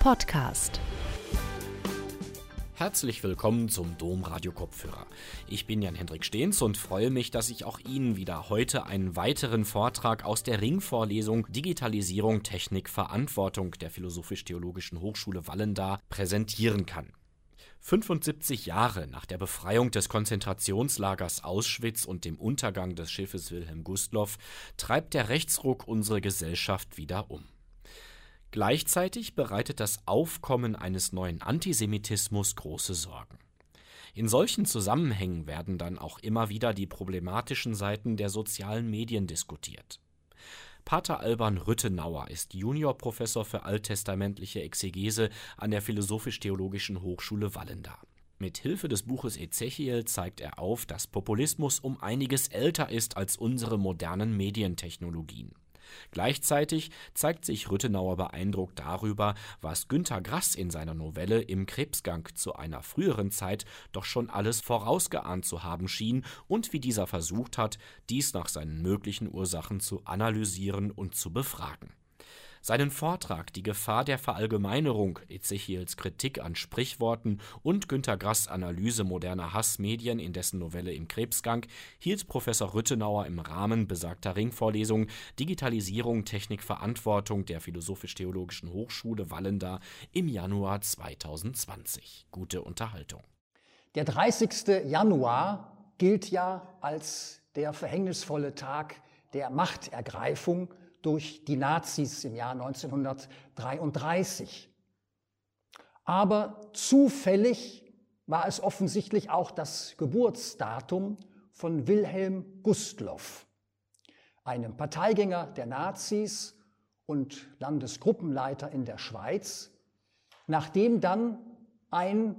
Podcast. Herzlich willkommen zum Dom Radio Kopfhörer. Ich bin Jan-Hendrik Stehns und freue mich, dass ich auch Ihnen wieder heute einen weiteren Vortrag aus der Ringvorlesung Digitalisierung, Technik, Verantwortung der Philosophisch-Theologischen Hochschule Wallendar präsentieren kann. 75 Jahre nach der Befreiung des Konzentrationslagers Auschwitz und dem Untergang des Schiffes Wilhelm Gustloff treibt der Rechtsruck unsere Gesellschaft wieder um. Gleichzeitig bereitet das Aufkommen eines neuen Antisemitismus große Sorgen. In solchen Zusammenhängen werden dann auch immer wieder die problematischen Seiten der sozialen Medien diskutiert. Pater Alban Rüttenauer ist Juniorprofessor für alttestamentliche Exegese an der Philosophisch-Theologischen Hochschule Wallendar. Mit Hilfe des Buches Ezechiel zeigt er auf, dass Populismus um einiges älter ist als unsere modernen Medientechnologien. Gleichzeitig zeigt sich Rüttenauer beeindruckt darüber, was Günter Grass in seiner Novelle Im Krebsgang zu einer früheren Zeit doch schon alles vorausgeahnt zu haben schien und wie dieser versucht hat, dies nach seinen möglichen Ursachen zu analysieren und zu befragen seinen Vortrag Die Gefahr der Verallgemeinerung, Ezechiels Kritik an Sprichworten und Günter Grass Analyse moderner Hassmedien in dessen Novelle Im Krebsgang hielt Professor Rüttenauer im Rahmen besagter Ringvorlesung Digitalisierung, Technik, Verantwortung der Philosophisch-Theologischen Hochschule Wallendar im Januar 2020. Gute Unterhaltung. Der 30. Januar gilt ja als der verhängnisvolle Tag der Machtergreifung durch die Nazis im Jahr 1933. Aber zufällig war es offensichtlich auch das Geburtsdatum von Wilhelm Gustloff, einem Parteigänger der Nazis und Landesgruppenleiter in der Schweiz, nachdem dann ein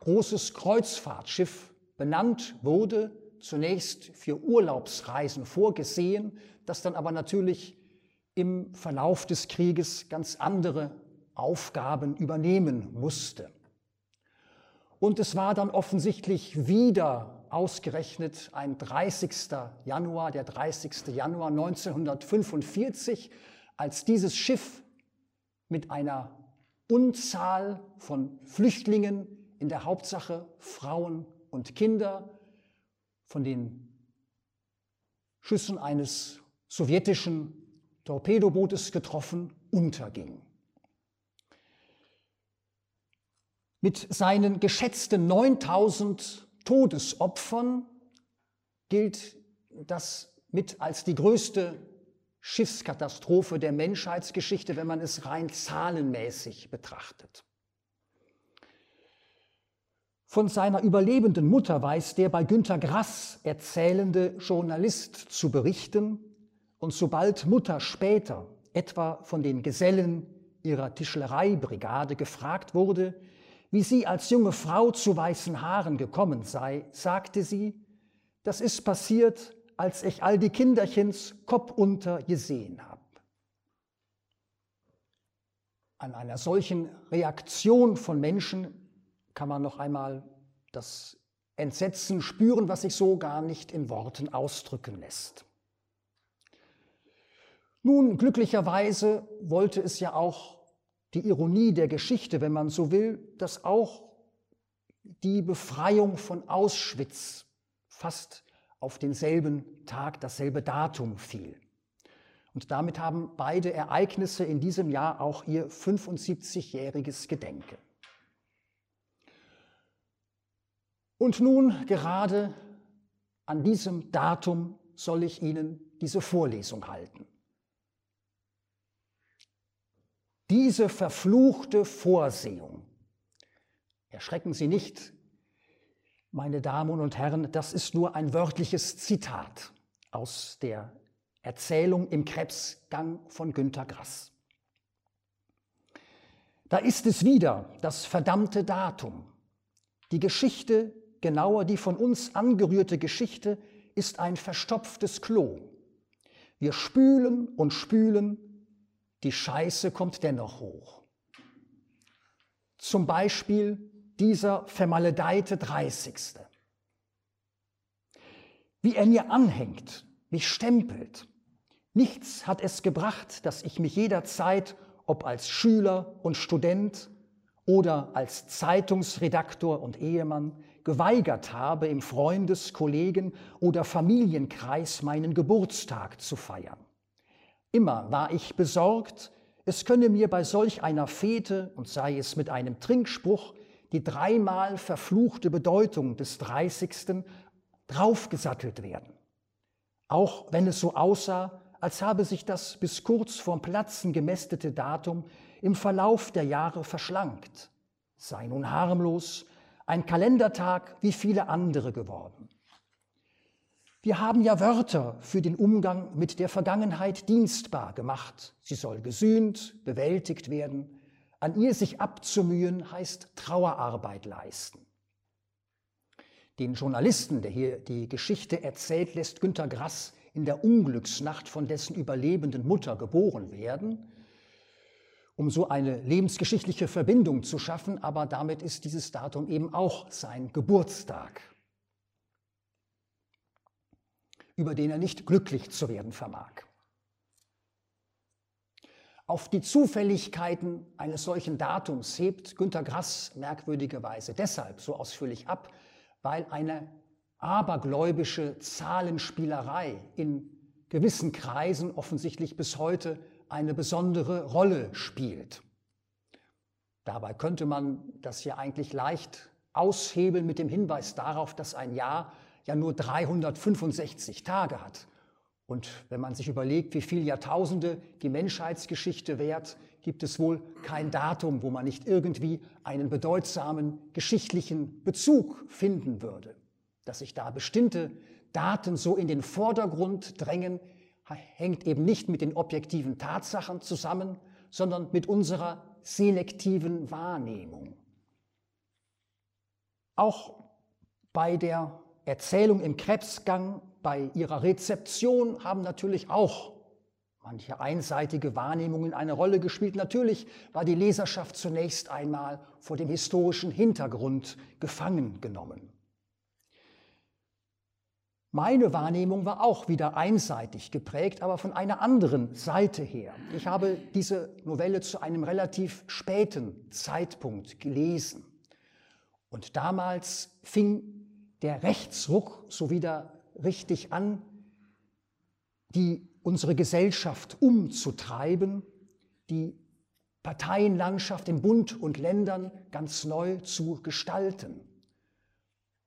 großes Kreuzfahrtschiff benannt wurde, zunächst für Urlaubsreisen vorgesehen, das dann aber natürlich im Verlauf des Krieges ganz andere Aufgaben übernehmen musste. Und es war dann offensichtlich wieder ausgerechnet ein 30. Januar, der 30. Januar 1945, als dieses Schiff mit einer Unzahl von Flüchtlingen, in der Hauptsache Frauen und Kinder, von den Schüssen eines sowjetischen Torpedobootes getroffen, unterging. Mit seinen geschätzten 9000 Todesopfern gilt das mit als die größte Schiffskatastrophe der Menschheitsgeschichte, wenn man es rein zahlenmäßig betrachtet. Von seiner überlebenden Mutter weiß der bei Günter Grass erzählende Journalist zu berichten, und sobald Mutter später etwa von den Gesellen ihrer Tischlereibrigade gefragt wurde, wie sie als junge Frau zu weißen Haaren gekommen sei, sagte sie, das ist passiert, als ich all die Kinderchens Kopf unter gesehen habe. An einer solchen Reaktion von Menschen kann man noch einmal das Entsetzen spüren, was sich so gar nicht in Worten ausdrücken lässt. Nun, glücklicherweise wollte es ja auch die Ironie der Geschichte, wenn man so will, dass auch die Befreiung von Auschwitz fast auf denselben Tag, dasselbe Datum fiel. Und damit haben beide Ereignisse in diesem Jahr auch ihr 75-jähriges Gedenken. Und nun, gerade an diesem Datum, soll ich Ihnen diese Vorlesung halten. Diese verfluchte Vorsehung. Erschrecken Sie nicht, meine Damen und Herren, das ist nur ein wörtliches Zitat aus der Erzählung im Krebsgang von Günter Grass. Da ist es wieder, das verdammte Datum. Die Geschichte, genauer die von uns angerührte Geschichte, ist ein verstopftes Klo. Wir spülen und spülen die Scheiße kommt dennoch hoch. Zum Beispiel dieser vermaledeite 30. Wie er mir anhängt, mich stempelt. Nichts hat es gebracht, dass ich mich jederzeit ob als Schüler und Student oder als Zeitungsredaktor und Ehemann, geweigert habe, im Freundes-, Kollegen- oder Familienkreis meinen Geburtstag zu feiern. Immer war ich besorgt, es könne mir bei solch einer Fete, und sei es mit einem Trinkspruch, die dreimal verfluchte Bedeutung des 30. draufgesattelt werden. Auch wenn es so aussah, als habe sich das bis kurz vorm Platzen gemästete Datum im Verlauf der Jahre verschlankt, sei nun harmlos, ein Kalendertag wie viele andere geworden. Wir haben ja Wörter für den Umgang mit der Vergangenheit dienstbar gemacht. Sie soll gesühnt, bewältigt werden. An ihr sich abzumühen heißt Trauerarbeit leisten. Den Journalisten, der hier die Geschichte erzählt, lässt Günter Grass in der Unglücksnacht von dessen überlebenden Mutter geboren werden, um so eine lebensgeschichtliche Verbindung zu schaffen, aber damit ist dieses Datum eben auch sein Geburtstag, über den er nicht glücklich zu werden vermag. Auf die Zufälligkeiten eines solchen Datums hebt Günter Grass merkwürdigerweise deshalb so ausführlich ab, weil eine abergläubische Zahlenspielerei in gewissen Kreisen offensichtlich bis heute eine besondere Rolle spielt. Dabei könnte man das ja eigentlich leicht aushebeln mit dem Hinweis darauf, dass ein Jahr ja nur 365 Tage hat. Und wenn man sich überlegt, wie viele Jahrtausende die Menschheitsgeschichte währt, gibt es wohl kein Datum, wo man nicht irgendwie einen bedeutsamen geschichtlichen Bezug finden würde. Dass sich da bestimmte Daten so in den Vordergrund drängen, hängt eben nicht mit den objektiven Tatsachen zusammen, sondern mit unserer selektiven Wahrnehmung. Auch bei der Erzählung im Krebsgang, bei ihrer Rezeption haben natürlich auch manche einseitige Wahrnehmungen eine Rolle gespielt. Natürlich war die Leserschaft zunächst einmal vor dem historischen Hintergrund gefangen genommen. Meine Wahrnehmung war auch wieder einseitig geprägt, aber von einer anderen Seite her. Ich habe diese Novelle zu einem relativ späten Zeitpunkt gelesen. Und damals fing der Rechtsruck so wieder richtig an, die unsere Gesellschaft umzutreiben, die Parteienlandschaft in Bund und Ländern ganz neu zu gestalten.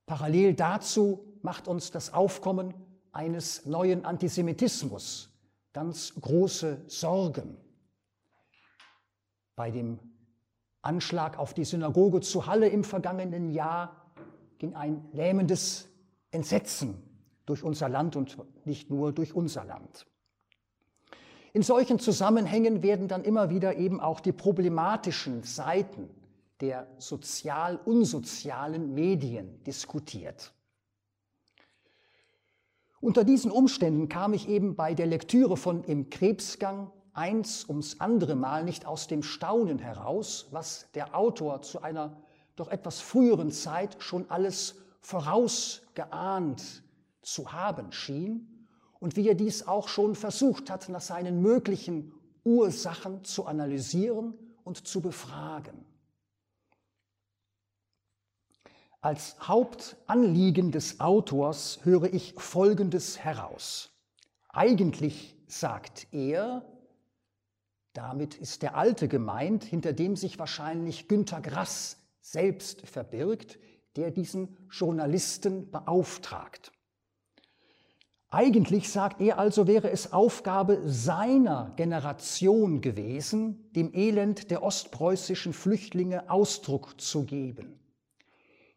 Parallel dazu macht uns das Aufkommen eines neuen Antisemitismus ganz große Sorgen. Bei dem Anschlag auf die Synagoge zu Halle im vergangenen Jahr ging ein lähmendes Entsetzen durch unser Land und nicht nur durch unser Land. In solchen Zusammenhängen werden dann immer wieder eben auch die problematischen Seiten der sozial-unsozialen Medien diskutiert. Unter diesen Umständen kam ich eben bei der Lektüre von Im Krebsgang eins ums andere Mal nicht aus dem Staunen heraus, was der Autor zu einer doch etwas früheren Zeit schon alles vorausgeahnt zu haben schien und wie er dies auch schon versucht hat, nach seinen möglichen Ursachen zu analysieren und zu befragen. Als Hauptanliegen des Autors höre ich Folgendes heraus. Eigentlich sagt er, damit ist der Alte gemeint, hinter dem sich wahrscheinlich Günter Grass selbst verbirgt, der diesen Journalisten beauftragt. Eigentlich, sagt er also, wäre es Aufgabe seiner Generation gewesen, dem Elend der ostpreußischen Flüchtlinge Ausdruck zu geben.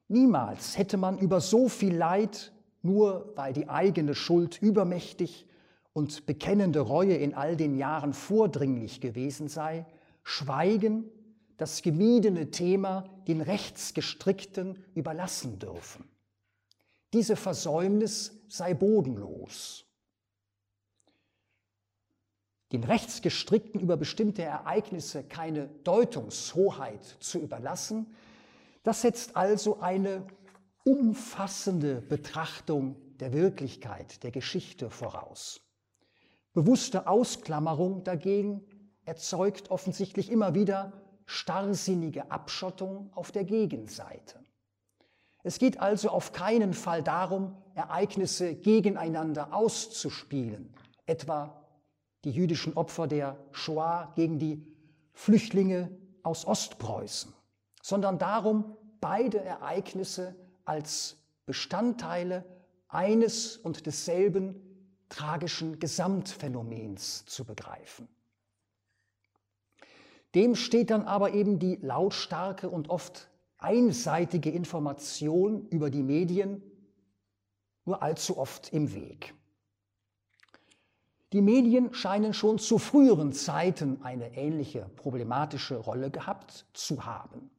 Niemals hätte man über so viel Leid, nur weil die eigene Schuld übermächtig und bekennende Reue in all den Jahren vordringlich gewesen sei, schweigen, das gemiedene Thema den Rechtsgestrickten überlassen dürfen. Diese Versäumnis sei bodenlos. Den Rechtsgestrickten über bestimmte Ereignisse keine Deutungshoheit zu überlassen, das setzt also eine umfassende Betrachtung der Wirklichkeit, der Geschichte voraus. Bewusste Ausklammerung dagegen erzeugt offensichtlich immer wieder starrsinnige Abschottung auf der Gegenseite. Es geht also auf keinen Fall darum, Ereignisse gegeneinander auszuspielen, etwa die jüdischen Opfer der Shoah gegen die Flüchtlinge aus Ostpreußen, sondern darum, beide Ereignisse als Bestandteile eines und desselben tragischen Gesamtphänomens zu begreifen. Dem steht dann aber eben die lautstarke und oft einseitige Information über die Medien nur allzu oft im Weg. Die Medien scheinen schon zu früheren Zeiten eine ähnliche problematische Rolle gehabt zu haben.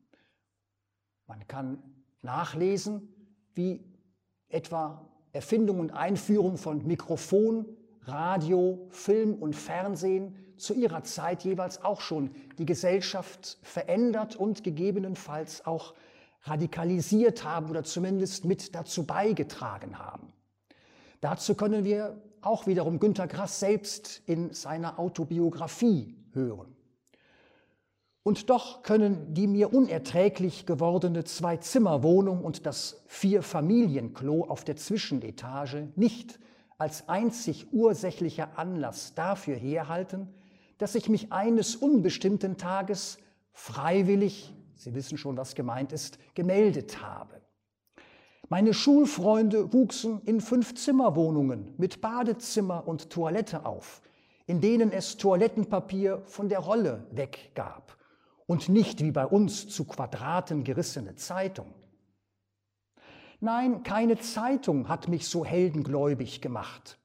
Man kann nachlesen, wie etwa Erfindung und Einführung von Mikrofon, Radio, Film und Fernsehen zu ihrer Zeit jeweils auch schon die Gesellschaft verändert und gegebenenfalls auch radikalisiert haben oder zumindest mit dazu beigetragen haben. Dazu können wir auch wiederum Günter Grass selbst in seiner Autobiografie hören. Und doch können die mir unerträglich gewordene Zwei-Zimmer-Wohnung und das Vier-Familien-Klo auf der Zwischenetage nicht als einzig ursächlicher Anlass dafür herhalten, dass ich mich eines unbestimmten Tages freiwillig, Sie wissen schon, was gemeint ist, gemeldet habe. Meine Schulfreunde wuchsen in Fünf-Zimmer-Wohnungen mit Badezimmer und Toilette auf, in denen es Toilettenpapier von der Rolle weggab und nicht wie bei uns zu Quadraten gerissene Zeitung. Nein, keine Zeitung hat mich so heldengläubig gemacht.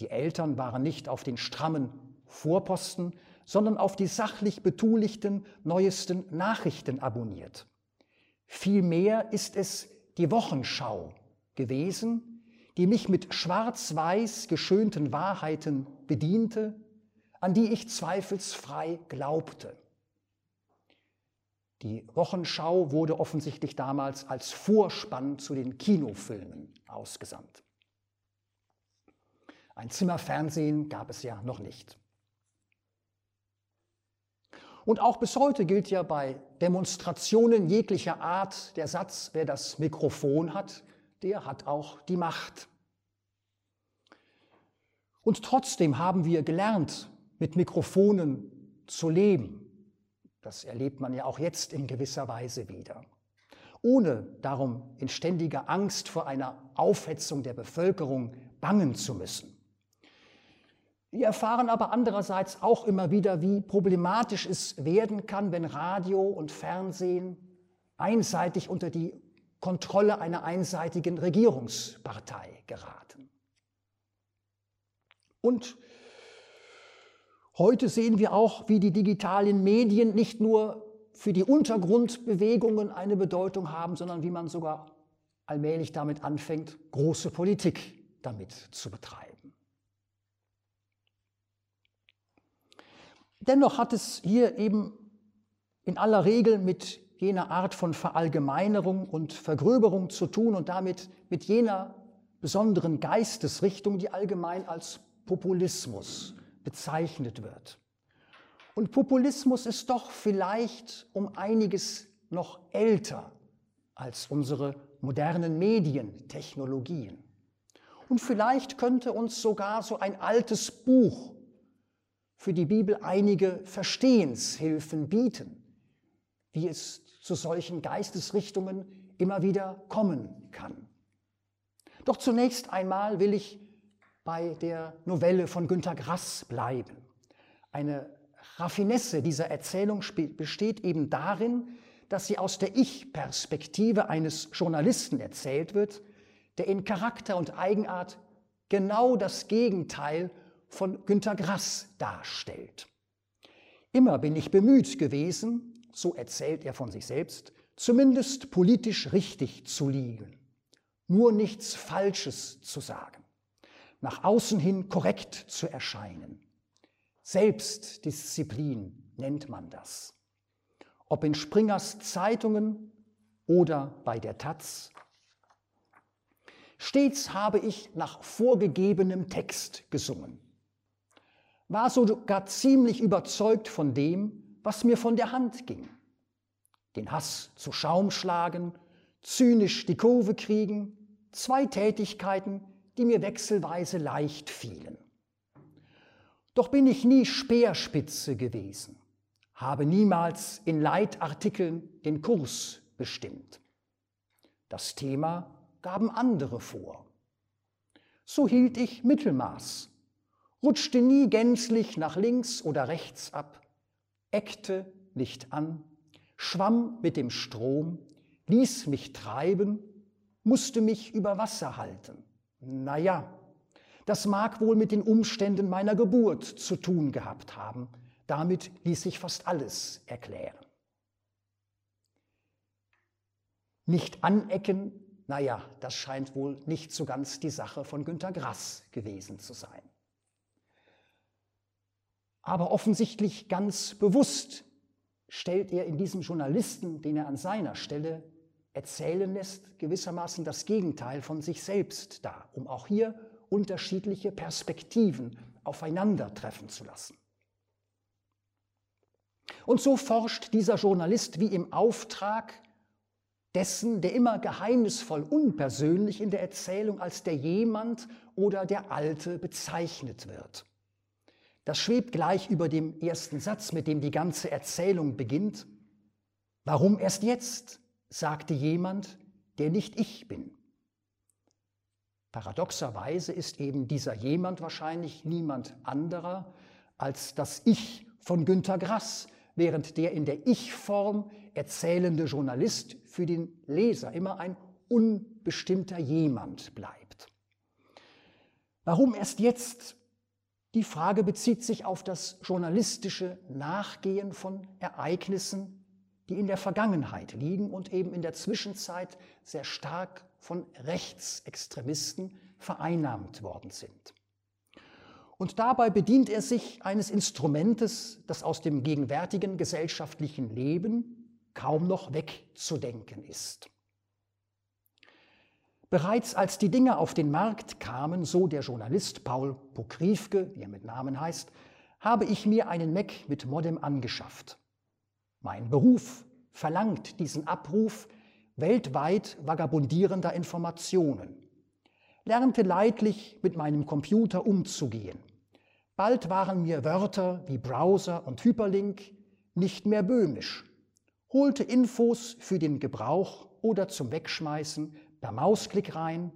Die Eltern waren nicht auf den strammen Vorposten, sondern auf die sachlich betulichten neuesten Nachrichten abonniert. Vielmehr ist es die Wochenschau gewesen, die mich mit schwarz-weiß geschönten Wahrheiten bediente, an die ich zweifelsfrei glaubte. Die Wochenschau wurde offensichtlich damals als Vorspann zu den Kinofilmen ausgesandt. Ein Zimmerfernsehen gab es ja noch nicht. Und auch bis heute gilt ja bei Demonstrationen jeglicher Art der Satz, wer das Mikrofon hat, der hat auch die Macht. Und trotzdem haben wir gelernt, mit Mikrofonen zu leben. Das erlebt man ja auch jetzt in gewisser Weise wieder. Ohne darum in ständiger Angst vor einer Aufhetzung der Bevölkerung bangen zu müssen. Wir erfahren aber andererseits auch immer wieder, wie problematisch es werden kann, wenn Radio und Fernsehen einseitig unter die Kontrolle einer einseitigen Regierungspartei geraten. Und Heute sehen wir auch, wie die digitalen Medien nicht nur für die Untergrundbewegungen eine Bedeutung haben, sondern wie man sogar allmählich damit anfängt, große Politik damit zu betreiben. Dennoch hat es hier eben in aller Regel mit jener Art von Verallgemeinerung und Vergröberung zu tun und damit mit jener besonderen Geistesrichtung, die allgemein als Populismus bezeichnet wird. Und Populismus ist doch vielleicht um einiges noch älter als unsere modernen Medientechnologien. Und vielleicht könnte uns sogar so ein altes Buch für die Bibel einige Verstehenshilfen bieten, wie es zu solchen Geistesrichtungen immer wieder kommen kann. Doch zunächst einmal will ich bei der Novelle von Günter Grass bleiben. Eine Raffinesse dieser Erzählung besteht eben darin, dass sie aus der Ich-Perspektive eines Journalisten erzählt wird, der in Charakter und Eigenart genau das Gegenteil von Günter Grass darstellt. Immer bin ich bemüht gewesen, so erzählt er von sich selbst, zumindest politisch richtig zu liegen, nur nichts Falsches zu sagen nach außen hin korrekt zu erscheinen. Selbstdisziplin nennt man das. Ob in Springers Zeitungen oder bei der Taz. Stets habe ich nach vorgegebenem Text gesungen. War sogar ziemlich überzeugt von dem, was mir von der Hand ging. Den Hass zu Schaum schlagen, zynisch die Kurve kriegen, zwei Tätigkeiten, die mir wechselweise leicht fielen. Doch bin ich nie Speerspitze gewesen, habe niemals in Leitartikeln den Kurs bestimmt. Das Thema gaben andere vor. So hielt ich Mittelmaß, rutschte nie gänzlich nach links oder rechts ab, eckte nicht an, schwamm mit dem Strom, ließ mich treiben, musste mich über Wasser halten. Naja, das mag wohl mit den Umständen meiner Geburt zu tun gehabt haben. Damit ließ sich fast alles erklären. Nicht anecken, naja, das scheint wohl nicht so ganz die Sache von Günter Grass gewesen zu sein. Aber offensichtlich ganz bewusst stellt er in diesem Journalisten, den er an seiner Stelle erzählen lässt, gewissermaßen das Gegenteil von sich selbst dar, um auch hier unterschiedliche Perspektiven aufeinandertreffen zu lassen. Und so forscht dieser Journalist wie im Auftrag dessen, der immer geheimnisvoll unpersönlich in der Erzählung als der jemand oder der Alte bezeichnet wird. Das schwebt gleich über dem ersten Satz, mit dem die ganze Erzählung beginnt. Warum erst jetzt? sagte jemand, der nicht ich bin. Paradoxerweise ist eben dieser jemand wahrscheinlich niemand anderer als das Ich von Günter Grass, während der in der Ich-Form erzählende Journalist für den Leser immer ein unbestimmter jemand bleibt. Warum erst jetzt? Die Frage bezieht sich auf das journalistische Nachgehen von Ereignissen, die in der Vergangenheit liegen und eben in der Zwischenzeit sehr stark von Rechtsextremisten vereinnahmt worden sind. Und dabei bedient er sich eines Instrumentes, das aus dem gegenwärtigen gesellschaftlichen Leben kaum noch wegzudenken ist. Bereits als die Dinge auf den Markt kamen, so der Journalist Paul Pokriefke, wie er mit Namen heißt, habe ich mir einen Mac mit Modem angeschafft. Mein Beruf verlangt diesen Abruf weltweit vagabundierender Informationen, lernte leidlich mit meinem Computer umzugehen. Bald waren mir Wörter wie Browser und Hyperlink nicht mehr böhmisch, holte Infos für den Gebrauch oder zum Wegschmeißen per Mausklick rein,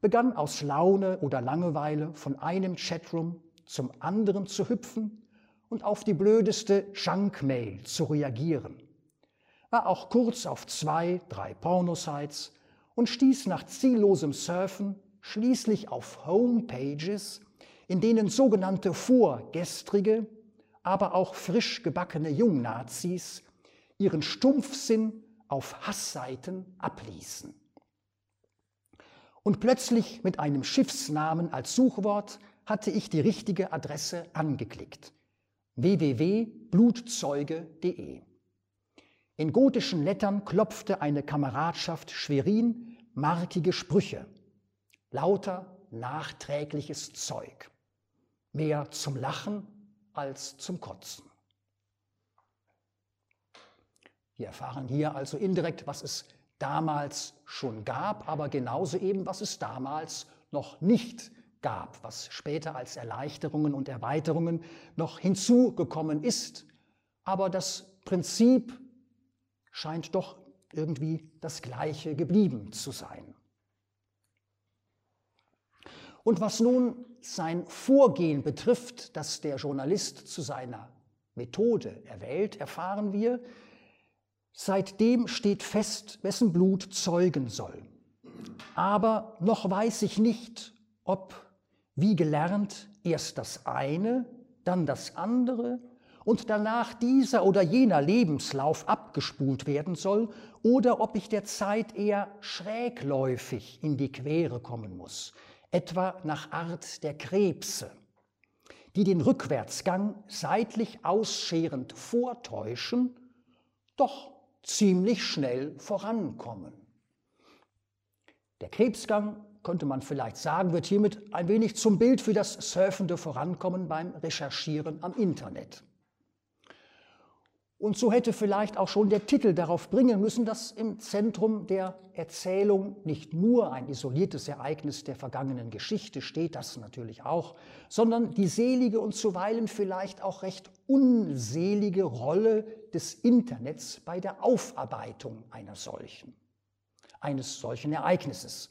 begann aus Laune oder Langeweile von einem Chatroom zum anderen zu hüpfen und auf die blödeste Junkmail zu reagieren. War auch kurz auf zwei, drei Pornosites und stieß nach ziellosem Surfen schließlich auf Homepages, in denen sogenannte vorgestrige, aber auch frisch gebackene Jungnazis ihren Stumpfsinn auf Hassseiten abließen und plötzlich mit einem Schiffsnamen als Suchwort hatte ich die richtige Adresse angeklickt. www.blutzeuge.de. In gotischen Lettern klopfte eine Kameradschaft Schwerin markige Sprüche. Lauter nachträgliches Zeug. Mehr zum Lachen als zum Kotzen. Wir erfahren hier also indirekt, was es damals schon gab, aber genauso eben, was es damals noch nicht gab, was später als Erleichterungen und Erweiterungen noch hinzugekommen ist. Aber das Prinzip scheint doch irgendwie das gleiche geblieben zu sein. Und was nun sein Vorgehen betrifft, das der Journalist zu seiner Methode erwählt, erfahren wir, Seitdem steht fest, wessen Blut zeugen soll. Aber noch weiß ich nicht, ob, wie gelernt, erst das eine, dann das andere und danach dieser oder jener Lebenslauf abgespult werden soll oder ob ich der Zeit eher schrägläufig in die Quere kommen muss, etwa nach Art der Krebse, die den Rückwärtsgang seitlich ausscherend vortäuschen, doch ziemlich schnell vorankommen. Der Krebsgang könnte man vielleicht sagen, wird hiermit ein wenig zum Bild für das surfende Vorankommen beim Recherchieren am Internet. Und so hätte vielleicht auch schon der Titel darauf bringen müssen, dass im Zentrum der Erzählung nicht nur ein isoliertes Ereignis der vergangenen Geschichte steht, das natürlich auch, sondern die selige und zuweilen vielleicht auch recht unselige Rolle des Internets bei der Aufarbeitung einer solchen, eines solchen Ereignisses.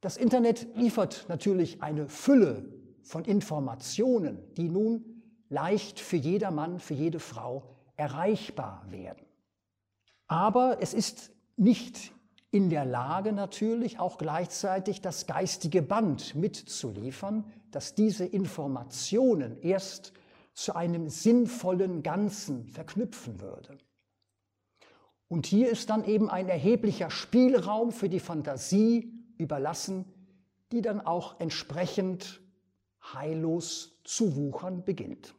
Das Internet liefert natürlich eine Fülle von Informationen, die nun leicht für jedermann, für jede Frau erreichbar werden. Aber es ist nicht in der Lage natürlich auch gleichzeitig das geistige Band mitzuliefern, dass diese Informationen erst zu einem sinnvollen Ganzen verknüpfen würde. Und hier ist dann eben ein erheblicher Spielraum für die Fantasie überlassen, die dann auch entsprechend heillos zu wuchern beginnt.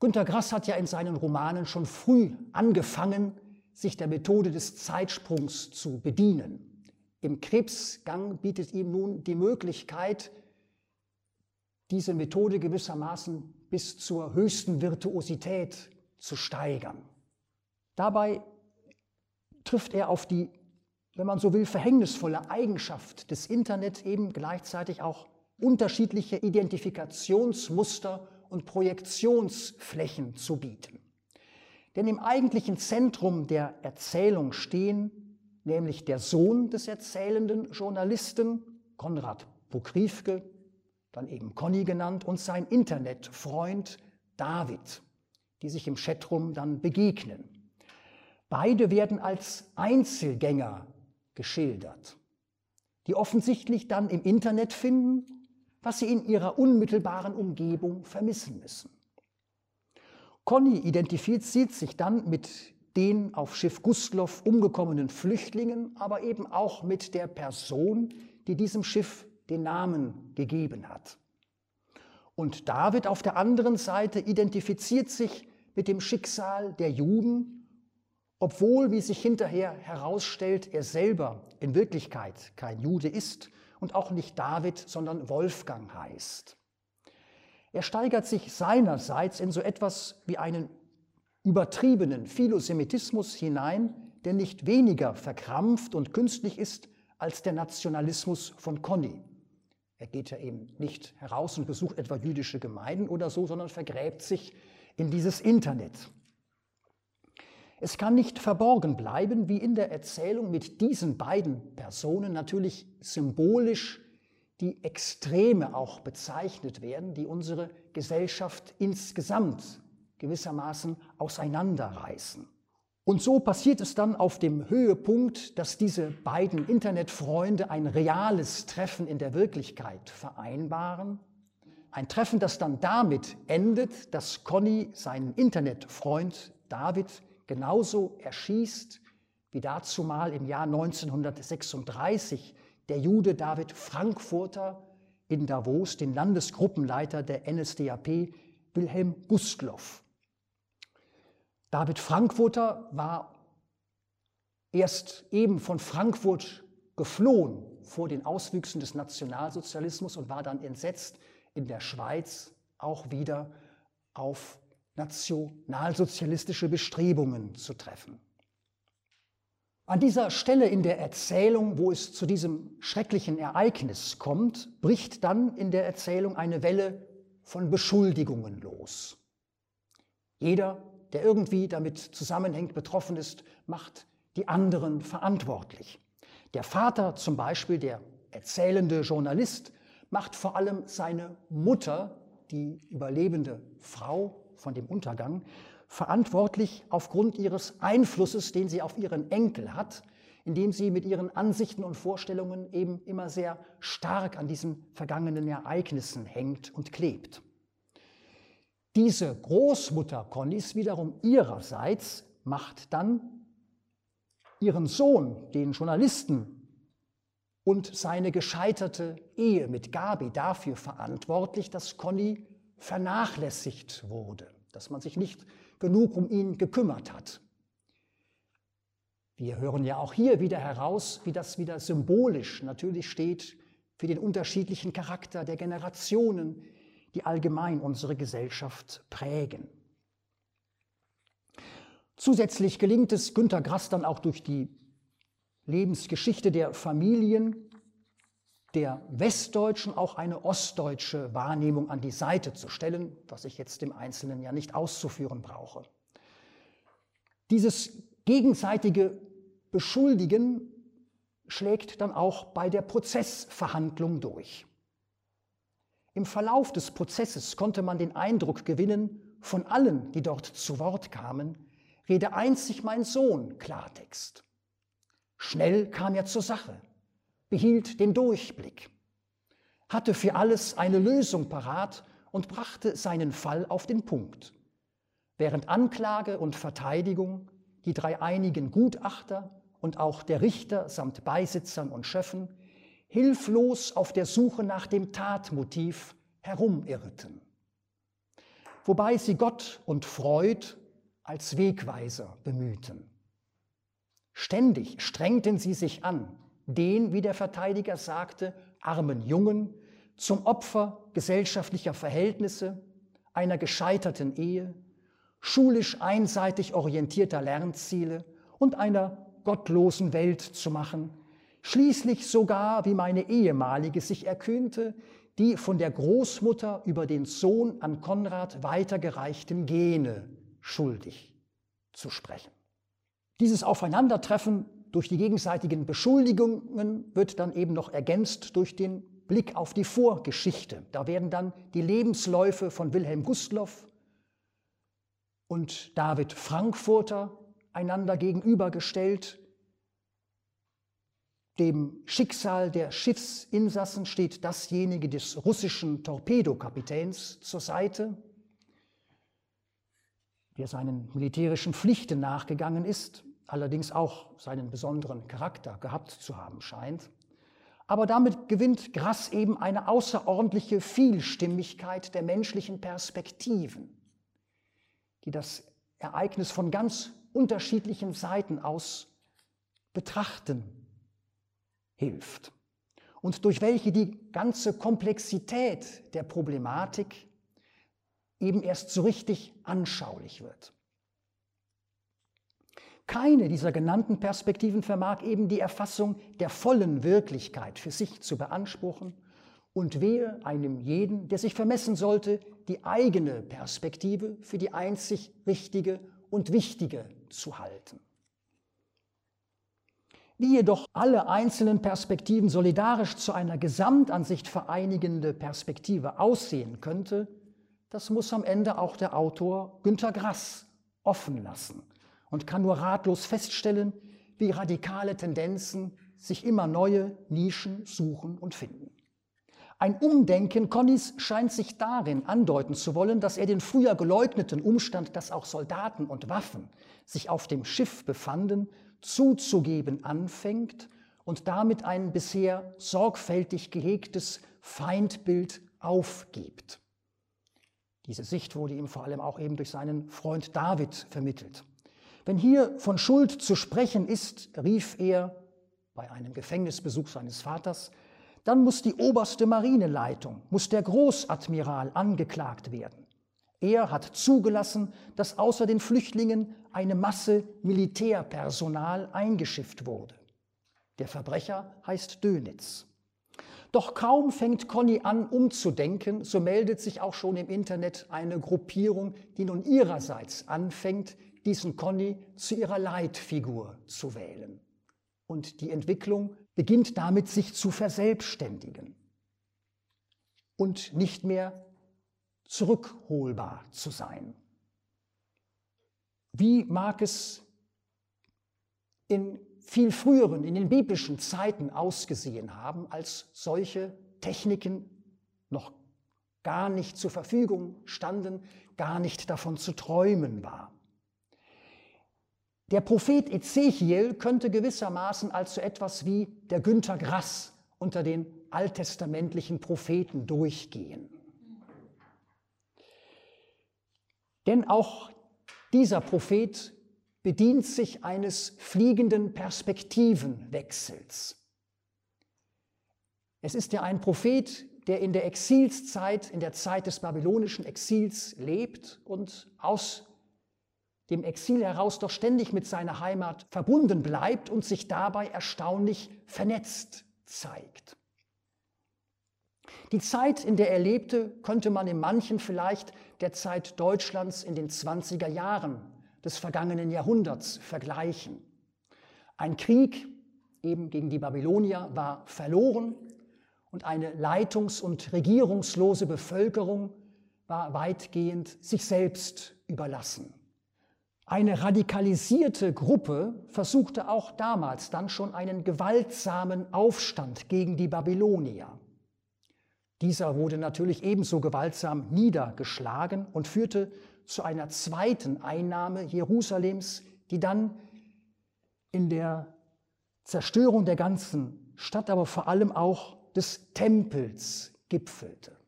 Günter Grass hat ja in seinen Romanen schon früh angefangen, sich der Methode des Zeitsprungs zu bedienen. Im Krebsgang bietet ihm nun die Möglichkeit, diese Methode gewissermaßen bis zur höchsten Virtuosität zu steigern. Dabei trifft er auf die, wenn man so will, verhängnisvolle Eigenschaft des Internet eben gleichzeitig auch unterschiedliche Identifikationsmuster und Projektionsflächen zu bieten. Denn im eigentlichen Zentrum der Erzählung stehen nämlich der Sohn des erzählenden Journalisten, Konrad Pokrivke, dann eben Conny genannt, und sein Internetfreund David, die sich im Chatrum dann begegnen. Beide werden als Einzelgänger geschildert, die offensichtlich dann im Internet finden was sie in ihrer unmittelbaren Umgebung vermissen müssen. Conny identifiziert sich dann mit den auf Schiff Gustloff umgekommenen Flüchtlingen, aber eben auch mit der Person, die diesem Schiff den Namen gegeben hat. Und David auf der anderen Seite identifiziert sich mit dem Schicksal der Juden, obwohl, wie sich hinterher herausstellt, er selber in Wirklichkeit kein Jude ist und auch nicht David, sondern Wolfgang heißt. Er steigert sich seinerseits in so etwas wie einen übertriebenen Philosemitismus hinein, der nicht weniger verkrampft und künstlich ist als der Nationalismus von Conny. Er geht ja eben nicht heraus und besucht etwa jüdische Gemeinden oder so, sondern vergräbt sich in dieses Internet. Es kann nicht verborgen bleiben, wie in der Erzählung mit diesen beiden Personen natürlich symbolisch die Extreme auch bezeichnet werden, die unsere Gesellschaft insgesamt gewissermaßen auseinanderreißen. Und so passiert es dann auf dem Höhepunkt, dass diese beiden Internetfreunde ein reales Treffen in der Wirklichkeit vereinbaren. Ein Treffen, das dann damit endet, dass Conny seinen Internetfreund David genauso erschießt wie dazu mal im Jahr 1936 der Jude David Frankfurter in Davos den Landesgruppenleiter der NSDAP Wilhelm Gustloff. David Frankfurter war erst eben von Frankfurt geflohen vor den Auswüchsen des Nationalsozialismus und war dann entsetzt in der Schweiz auch wieder auf nationalsozialistische Bestrebungen zu treffen. An dieser Stelle in der Erzählung, wo es zu diesem schrecklichen Ereignis kommt, bricht dann in der Erzählung eine Welle von Beschuldigungen los. Jeder, der irgendwie damit zusammenhängt, betroffen ist, macht die anderen verantwortlich. Der Vater zum Beispiel, der erzählende Journalist, macht vor allem seine Mutter, die überlebende Frau, von dem Untergang, verantwortlich aufgrund ihres Einflusses, den sie auf ihren Enkel hat, indem sie mit ihren Ansichten und Vorstellungen eben immer sehr stark an diesen vergangenen Ereignissen hängt und klebt. Diese Großmutter Connys wiederum ihrerseits macht dann ihren Sohn, den Journalisten, und seine gescheiterte Ehe mit Gabi dafür verantwortlich, dass Conny vernachlässigt wurde, dass man sich nicht genug um ihn gekümmert hat. Wir hören ja auch hier wieder heraus, wie das wieder symbolisch natürlich steht für den unterschiedlichen Charakter der Generationen, die allgemein unsere Gesellschaft prägen. Zusätzlich gelingt es Günter Grass dann auch durch die Lebensgeschichte der Familien der Westdeutschen auch eine ostdeutsche Wahrnehmung an die Seite zu stellen, was ich jetzt im Einzelnen ja nicht auszuführen brauche. Dieses gegenseitige Beschuldigen schlägt dann auch bei der Prozessverhandlung durch. Im Verlauf des Prozesses konnte man den Eindruck gewinnen, von allen, die dort zu Wort kamen, rede einzig mein Sohn Klartext. Schnell kam er zur Sache, behielt den Durchblick, hatte für alles eine Lösung parat und brachte seinen Fall auf den Punkt. Während Anklage und Verteidigung, die drei einigen Gutachter und auch der Richter samt Beisitzern und Schöffen hilflos auf der Suche nach dem Tatmotiv herumirrten. Wobei sie Gott und Freud als Wegweiser bemühten. Ständig strengten sie sich an, den, wie der Verteidiger sagte, armen Jungen zum Opfer gesellschaftlicher Verhältnisse, einer gescheiterten Ehe, schulisch einseitig orientierter Lernziele und einer gottlosen Welt zu machen, schließlich sogar, wie meine ehemalige sich erkühnte, die von der Großmutter über den Sohn an Konrad weitergereichten Gene schuldig zu sprechen. Dieses Aufeinandertreffen durch die gegenseitigen Beschuldigungen wird dann eben noch ergänzt durch den Blick auf die Vorgeschichte. Da werden dann die Lebensläufe von Wilhelm Gustloff und David Frankfurter einander gegenübergestellt. Dem Schicksal der Schiffsinsassen steht dasjenige des russischen Torpedokapitäns zur Seite, der seinen militärischen Pflichten nachgegangen ist, allerdings auch seinen besonderen Charakter gehabt zu haben scheint. Aber damit gewinnt Grass eben eine außerordentliche Vielstimmigkeit der menschlichen Perspektiven, die das Ereignis von ganz unterschiedlichen Seiten aus betrachten hilft und durch welche die ganze Komplexität der Problematik eben erst so richtig anschaulich wird. Keine dieser genannten Perspektiven vermag eben die Erfassung der vollen Wirklichkeit für sich zu beanspruchen und wehe einem jeden, der sich vermessen sollte, die eigene Perspektive für die einzig richtige und wichtige zu halten. Wie jedoch alle einzelnen Perspektiven solidarisch zu einer Gesamtansicht vereinigende Perspektive aussehen könnte, das muss am Ende auch der Autor Günter Grass offen lassen und kann nur ratlos feststellen, wie radikale Tendenzen sich immer neue Nischen suchen und finden. Ein Umdenken Connys scheint sich darin andeuten zu wollen, dass er den früher geleugneten Umstand, dass auch Soldaten und Waffen sich auf dem Schiff befanden, zuzugeben anfängt und damit ein bisher sorgfältig gehegtes Feindbild aufgibt. Diese Sicht wurde ihm vor allem auch eben durch seinen Freund David vermittelt. Wenn hier von Schuld zu sprechen ist, rief er bei einem Gefängnisbesuch seines Vaters, dann muss die oberste Marineleitung, muss der Großadmiral angeklagt werden. Er hat zugelassen, dass außer den Flüchtlingen eine Masse Militärpersonal eingeschifft wurde. Der Verbrecher heißt Dönitz. Doch kaum fängt Conny an umzudenken, so meldet sich auch schon im Internet eine Gruppierung, die nun ihrerseits anfängt, diesen Conny zu ihrer Leitfigur zu wählen. Und die Entwicklung beginnt damit, sich zu verselbstständigen und nicht mehr zurückholbar zu sein. Wie mag es in viel früheren, in den biblischen Zeiten ausgesehen haben, als solche Techniken noch gar nicht zur Verfügung standen, gar nicht davon zu träumen war. Der Prophet Ezechiel könnte gewissermaßen als so etwas wie der Günther Grass unter den alttestamentlichen Propheten durchgehen. Denn auch dieser Prophet bedient sich eines fliegenden Perspektivenwechsels. Es ist ja ein Prophet, der in der Exilszeit, in der Zeit des babylonischen Exils lebt und aus dem Exil heraus doch ständig mit seiner Heimat verbunden bleibt und sich dabei erstaunlich vernetzt zeigt. Die Zeit, in der er lebte, könnte man in manchen vielleicht der Zeit Deutschlands in den 20er Jahren des vergangenen Jahrhunderts vergleichen. Ein Krieg eben gegen die Babylonier war verloren und eine leitungs- und regierungslose Bevölkerung war weitgehend sich selbst überlassen. Eine radikalisierte Gruppe versuchte auch damals dann schon einen gewaltsamen Aufstand gegen die Babylonier. Dieser wurde natürlich ebenso gewaltsam niedergeschlagen und führte zu einer zweiten Einnahme Jerusalems, die dann in der Zerstörung der ganzen Stadt, aber vor allem auch des Tempels gipfelte.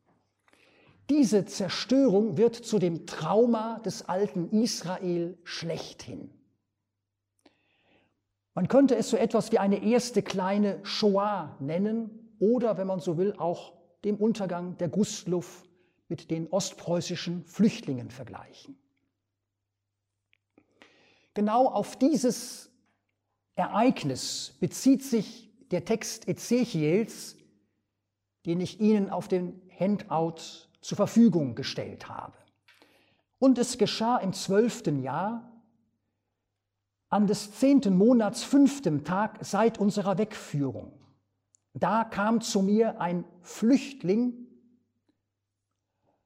Diese Zerstörung wird zu dem Trauma des alten Israel schlechthin. Man könnte es so etwas wie eine erste kleine Shoah nennen oder, wenn man so will, auch dem Untergang der Gustluff mit den ostpreußischen Flüchtlingen vergleichen. Genau auf dieses Ereignis bezieht sich der Text Ezechiels, den ich Ihnen auf dem Handout zur Verfügung gestellt habe. Und es geschah im zwölften Jahr, an des zehnten Monats fünftem Tag seit unserer Wegführung. Da kam zu mir ein Flüchtling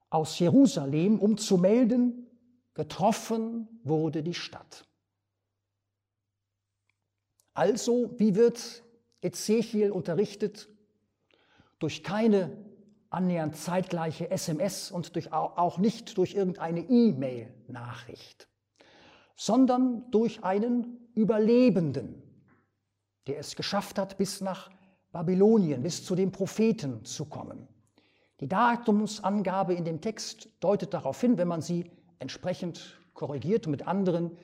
aus Jerusalem, um zu melden, getroffen wurde die Stadt. Also, wie wird Ezechiel unterrichtet? Durch keine annähernd zeitgleiche SMS und durch, auch nicht durch irgendeine E-Mail-Nachricht, sondern durch einen Überlebenden, der es geschafft hat, bis nach Babylonien, bis zu den Propheten zu kommen. Die Datumsangabe in dem Text deutet darauf hin, wenn man sie entsprechend korrigiert und mit anderen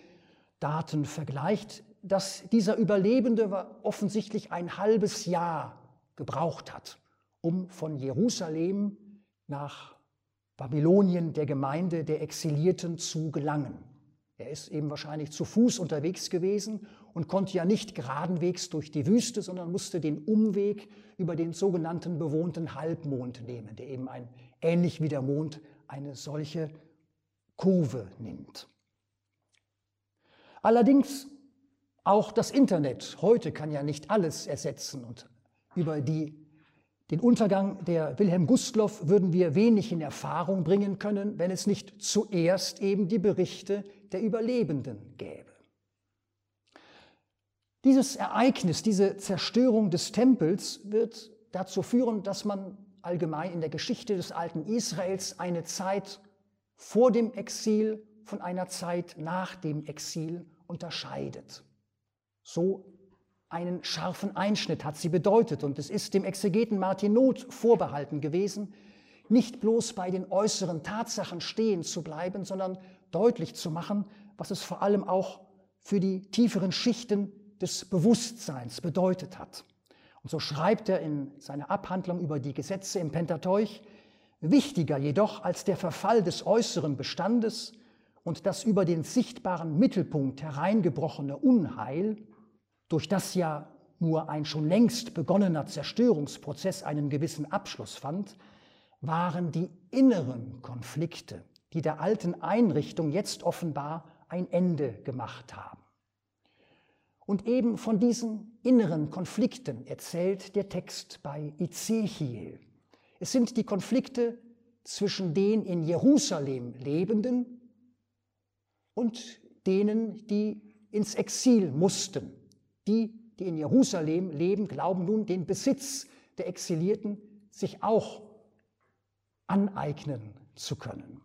Daten vergleicht, dass dieser Überlebende offensichtlich ein halbes Jahr gebraucht hat, um von Jerusalem nach Babylonien der Gemeinde der Exilierten zu gelangen. Er ist eben wahrscheinlich zu Fuß unterwegs gewesen und konnte ja nicht geradenwegs durch die Wüste, sondern musste den Umweg über den sogenannten bewohnten Halbmond nehmen, der eben ein, ähnlich wie der Mond eine solche Kurve nimmt. Allerdings auch das Internet heute kann ja nicht alles ersetzen und über die den Untergang der Wilhelm Gustloff würden wir wenig in Erfahrung bringen können, wenn es nicht zuerst eben die Berichte der Überlebenden gäbe. Dieses Ereignis, diese Zerstörung des Tempels wird dazu führen, dass man allgemein in der Geschichte des alten Israels eine Zeit vor dem Exil von einer Zeit nach dem Exil unterscheidet. So einen scharfen Einschnitt hat sie bedeutet. Und es ist dem Exegeten Martin Not vorbehalten gewesen, nicht bloß bei den äußeren Tatsachen stehen zu bleiben, sondern deutlich zu machen, was es vor allem auch für die tieferen Schichten des Bewusstseins bedeutet hat. Und so schreibt er in seiner Abhandlung über die Gesetze im Pentateuch, wichtiger jedoch als der Verfall des äußeren Bestandes und das über den sichtbaren Mittelpunkt hereingebrochene Unheil durch das ja nur ein schon längst begonnener Zerstörungsprozess einen gewissen Abschluss fand, waren die inneren Konflikte, die der alten Einrichtung jetzt offenbar ein Ende gemacht haben. Und eben von diesen inneren Konflikten erzählt der Text bei Ezechiel. Es sind die Konflikte zwischen den in Jerusalem Lebenden und denen, die ins Exil mussten die, die in Jerusalem leben, glauben nun, den Besitz der Exilierten sich auch aneignen zu können.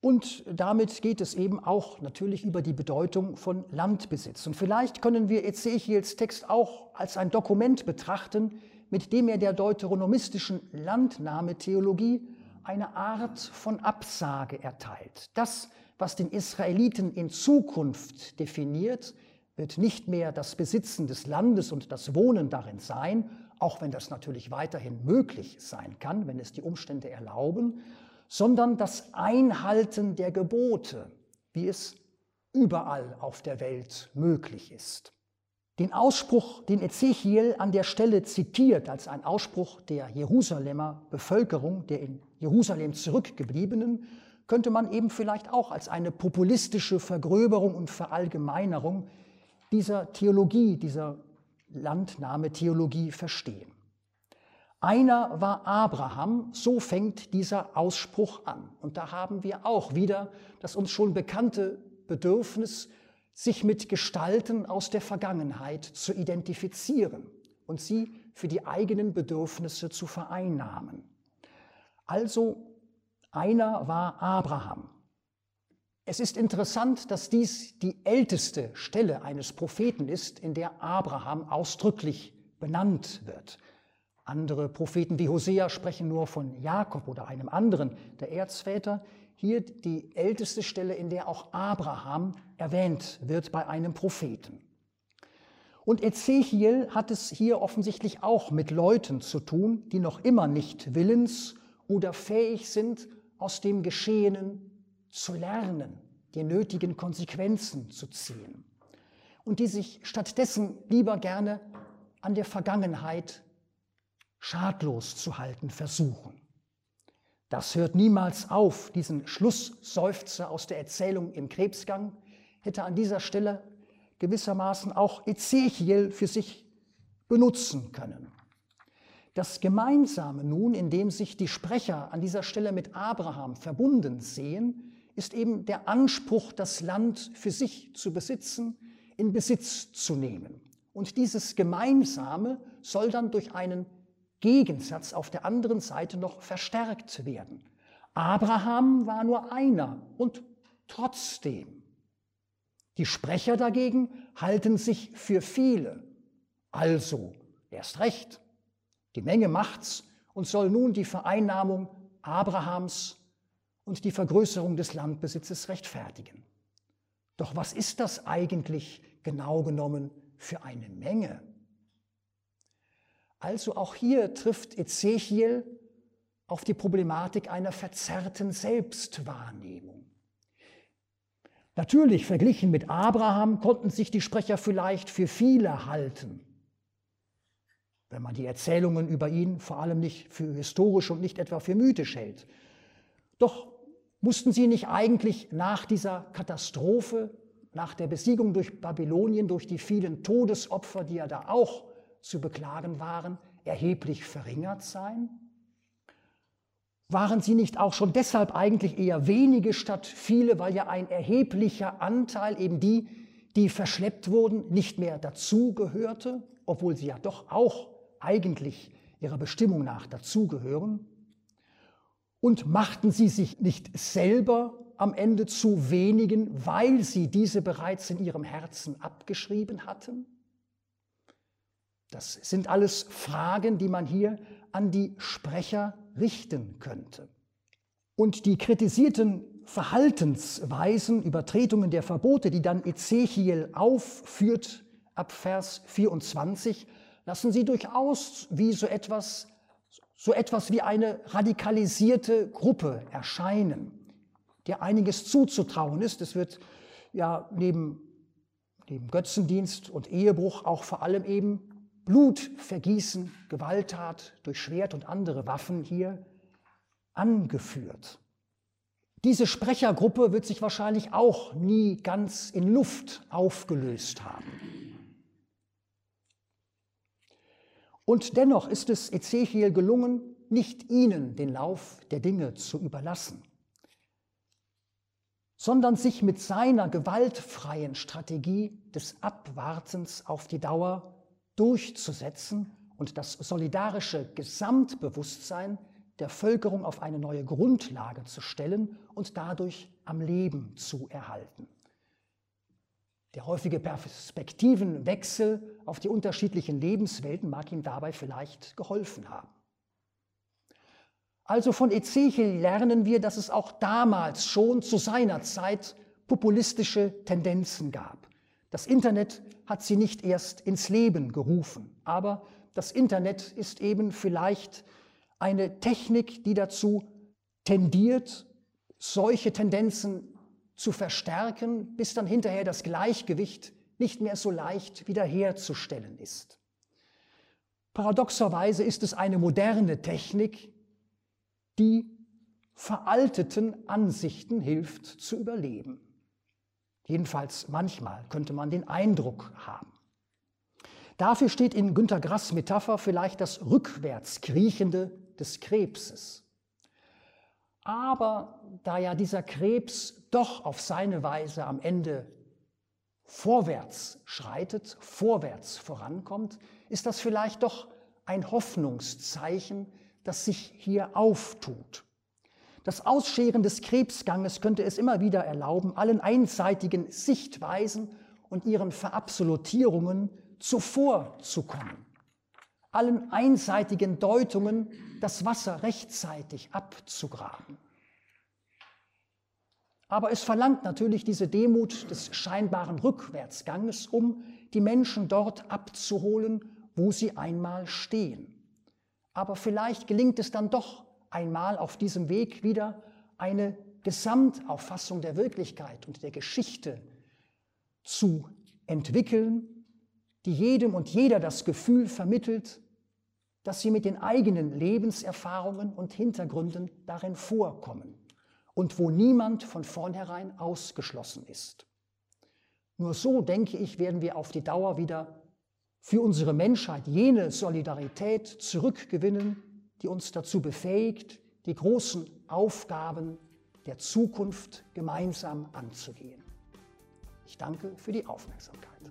Und damit geht es eben auch natürlich über die Bedeutung von Landbesitz. Und vielleicht können wir Ezechiels Text auch als ein Dokument betrachten, mit dem er der deuteronomistischen Landnahmetheologie eine Art von Absage erteilt. Das, was den Israeliten in Zukunft definiert, wird nicht mehr das Besitzen des Landes und das Wohnen darin sein, auch wenn das natürlich weiterhin möglich sein kann, wenn es die Umstände erlauben, sondern das Einhalten der Gebote, wie es überall auf der Welt möglich ist. Den Ausspruch, den Ezechiel an der Stelle zitiert, als ein Ausspruch der Jerusalemer Bevölkerung, der in Jerusalem zurückgebliebenen, könnte man eben vielleicht auch als eine populistische Vergröberung und Verallgemeinerung dieser Theologie, dieser Landnahmetheologie verstehen. Einer war Abraham, so fängt dieser Ausspruch an. Und da haben wir auch wieder das uns schon bekannte Bedürfnis, sich mit Gestalten aus der Vergangenheit zu identifizieren und sie für die eigenen Bedürfnisse zu vereinnahmen. Also einer war Abraham. Es ist interessant, dass dies die älteste Stelle eines Propheten ist, in der Abraham ausdrücklich benannt wird. Andere Propheten wie Hosea sprechen nur von Jakob oder einem anderen der Erzväter. Hier die älteste Stelle, in der auch Abraham erwähnt wird bei einem Propheten. Und Ezechiel hat es hier offensichtlich auch mit Leuten zu tun, die noch immer nicht willens oder fähig sind, aus dem Geschehenen zu lernen, die nötigen Konsequenzen zu ziehen und die sich stattdessen lieber gerne an der Vergangenheit schadlos zu halten versuchen. Das hört niemals auf. Diesen Schlussseufzer aus der Erzählung im Krebsgang hätte an dieser Stelle gewissermaßen auch Ezechiel für sich benutzen können. Das Gemeinsame nun, in dem sich die Sprecher an dieser Stelle mit Abraham verbunden sehen, ist eben der Anspruch, das Land für sich zu besitzen, in Besitz zu nehmen. Und dieses Gemeinsame soll dann durch einen Gegensatz auf der anderen Seite noch verstärkt werden. Abraham war nur einer und trotzdem. Die Sprecher dagegen halten sich für viele. Also erst recht. Die Menge macht's und soll nun die Vereinnahmung Abrahams und die Vergrößerung des Landbesitzes rechtfertigen. Doch was ist das eigentlich genau genommen für eine Menge? Also auch hier trifft Ezechiel auf die Problematik einer verzerrten Selbstwahrnehmung. Natürlich, verglichen mit Abraham konnten sich die Sprecher vielleicht für viele halten wenn man die Erzählungen über ihn vor allem nicht für historisch und nicht etwa für mythisch hält. Doch mussten sie nicht eigentlich nach dieser Katastrophe, nach der Besiegung durch Babylonien, durch die vielen Todesopfer, die ja da auch zu beklagen waren, erheblich verringert sein? Waren sie nicht auch schon deshalb eigentlich eher wenige statt viele, weil ja ein erheblicher Anteil, eben die, die verschleppt wurden, nicht mehr dazugehörte, obwohl sie ja doch auch eigentlich ihrer Bestimmung nach dazugehören? Und machten sie sich nicht selber am Ende zu wenigen, weil sie diese bereits in ihrem Herzen abgeschrieben hatten? Das sind alles Fragen, die man hier an die Sprecher richten könnte. Und die kritisierten Verhaltensweisen, Übertretungen der Verbote, die dann Ezechiel aufführt ab Vers 24, lassen sie durchaus wie so etwas, so etwas wie eine radikalisierte Gruppe erscheinen, der einiges zuzutrauen ist. Es wird ja neben, neben Götzendienst und Ehebruch auch vor allem eben Blutvergießen, Gewalttat durch Schwert und andere Waffen hier angeführt. Diese Sprechergruppe wird sich wahrscheinlich auch nie ganz in Luft aufgelöst haben. Und dennoch ist es Ezechiel gelungen, nicht ihnen den Lauf der Dinge zu überlassen, sondern sich mit seiner gewaltfreien Strategie des Abwartens auf die Dauer durchzusetzen und das solidarische Gesamtbewusstsein der Völkerung auf eine neue Grundlage zu stellen und dadurch am Leben zu erhalten. Der häufige Perspektivenwechsel auf die unterschiedlichen Lebenswelten mag ihm dabei vielleicht geholfen haben. Also von Ezechiel lernen wir, dass es auch damals schon zu seiner Zeit populistische Tendenzen gab. Das Internet hat sie nicht erst ins Leben gerufen, aber das Internet ist eben vielleicht eine Technik, die dazu tendiert, solche Tendenzen zu verstärken, bis dann hinterher das Gleichgewicht nicht mehr so leicht wiederherzustellen ist. Paradoxerweise ist es eine moderne Technik, die veralteten Ansichten hilft zu überleben. Jedenfalls manchmal könnte man den Eindruck haben. Dafür steht in Günter Grass Metapher vielleicht das Rückwärtskriechende des Krebses. Aber da ja dieser Krebs doch auf seine Weise am Ende vorwärts schreitet, vorwärts vorankommt, ist das vielleicht doch ein Hoffnungszeichen, das sich hier auftut. Das Ausscheren des Krebsganges könnte es immer wieder erlauben, allen einseitigen Sichtweisen und ihren Verabsolutierungen zuvorzukommen, allen einseitigen Deutungen das Wasser rechtzeitig abzugraben. Aber es verlangt natürlich diese Demut des scheinbaren Rückwärtsganges, um die Menschen dort abzuholen, wo sie einmal stehen. Aber vielleicht gelingt es dann doch einmal auf diesem Weg wieder eine Gesamtauffassung der Wirklichkeit und der Geschichte zu entwickeln, die jedem und jeder das Gefühl vermittelt, dass sie mit den eigenen Lebenserfahrungen und Hintergründen darin vorkommen und wo niemand von vornherein ausgeschlossen ist. Nur so, denke ich, werden wir auf die Dauer wieder für unsere Menschheit jene Solidarität zurückgewinnen, die uns dazu befähigt, die großen Aufgaben der Zukunft gemeinsam anzugehen. Ich danke für die Aufmerksamkeit.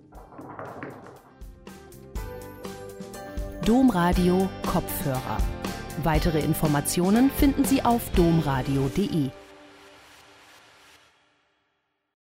Domradio Kopfhörer. Weitere Informationen finden Sie auf domradio.de.